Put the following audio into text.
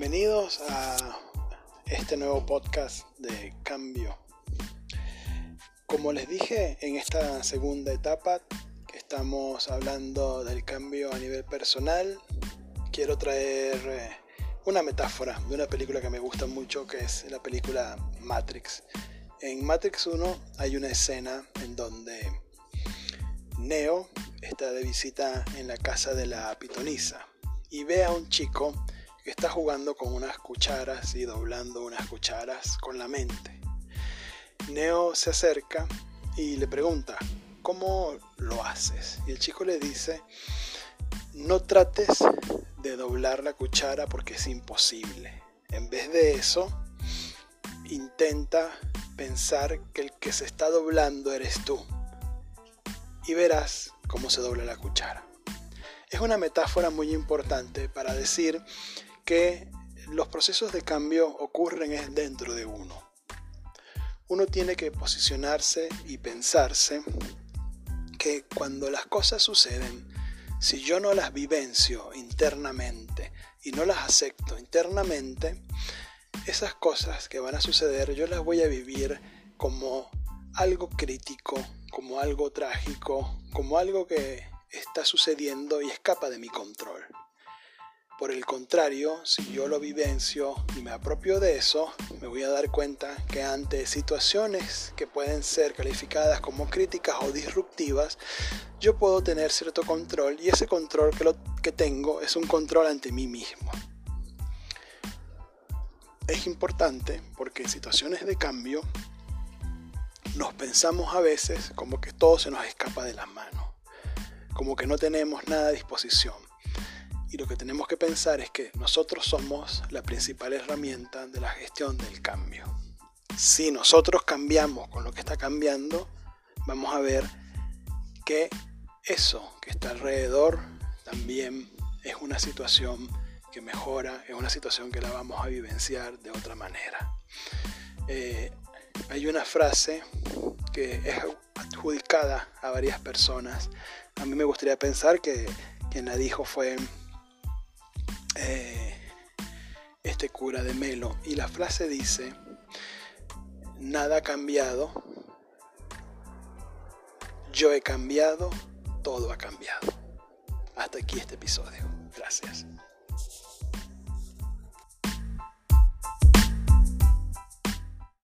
Bienvenidos a este nuevo podcast de cambio. Como les dije en esta segunda etapa, estamos hablando del cambio a nivel personal, quiero traer eh, una metáfora de una película que me gusta mucho, que es la película Matrix. En Matrix 1 hay una escena en donde Neo está de visita en la casa de la pitonisa y ve a un chico que está jugando con unas cucharas y doblando unas cucharas con la mente. Neo se acerca y le pregunta, ¿cómo lo haces? Y el chico le dice, no trates de doblar la cuchara porque es imposible. En vez de eso, intenta pensar que el que se está doblando eres tú. Y verás cómo se dobla la cuchara. Es una metáfora muy importante para decir que los procesos de cambio ocurren dentro de uno. Uno tiene que posicionarse y pensarse que cuando las cosas suceden, si yo no las vivencio internamente y no las acepto internamente, esas cosas que van a suceder yo las voy a vivir como algo crítico, como algo trágico, como algo que está sucediendo y escapa de mi control. Por el contrario, si yo lo vivencio y me apropio de eso, me voy a dar cuenta que ante situaciones que pueden ser calificadas como críticas o disruptivas, yo puedo tener cierto control y ese control que, lo, que tengo es un control ante mí mismo. Es importante porque en situaciones de cambio nos pensamos a veces como que todo se nos escapa de las manos, como que no tenemos nada a disposición y lo que tenemos que pensar es que nosotros somos la principal herramienta de la gestión del cambio. Si nosotros cambiamos con lo que está cambiando, vamos a ver que eso que está alrededor también es una situación que mejora, es una situación que la vamos a vivenciar de otra manera. Eh, hay una frase que es adjudicada a varias personas. A mí me gustaría pensar que quien la dijo fue eh, este cura de Melo. Y la frase dice, nada ha cambiado, yo he cambiado, todo ha cambiado. Hasta aquí este episodio. Gracias.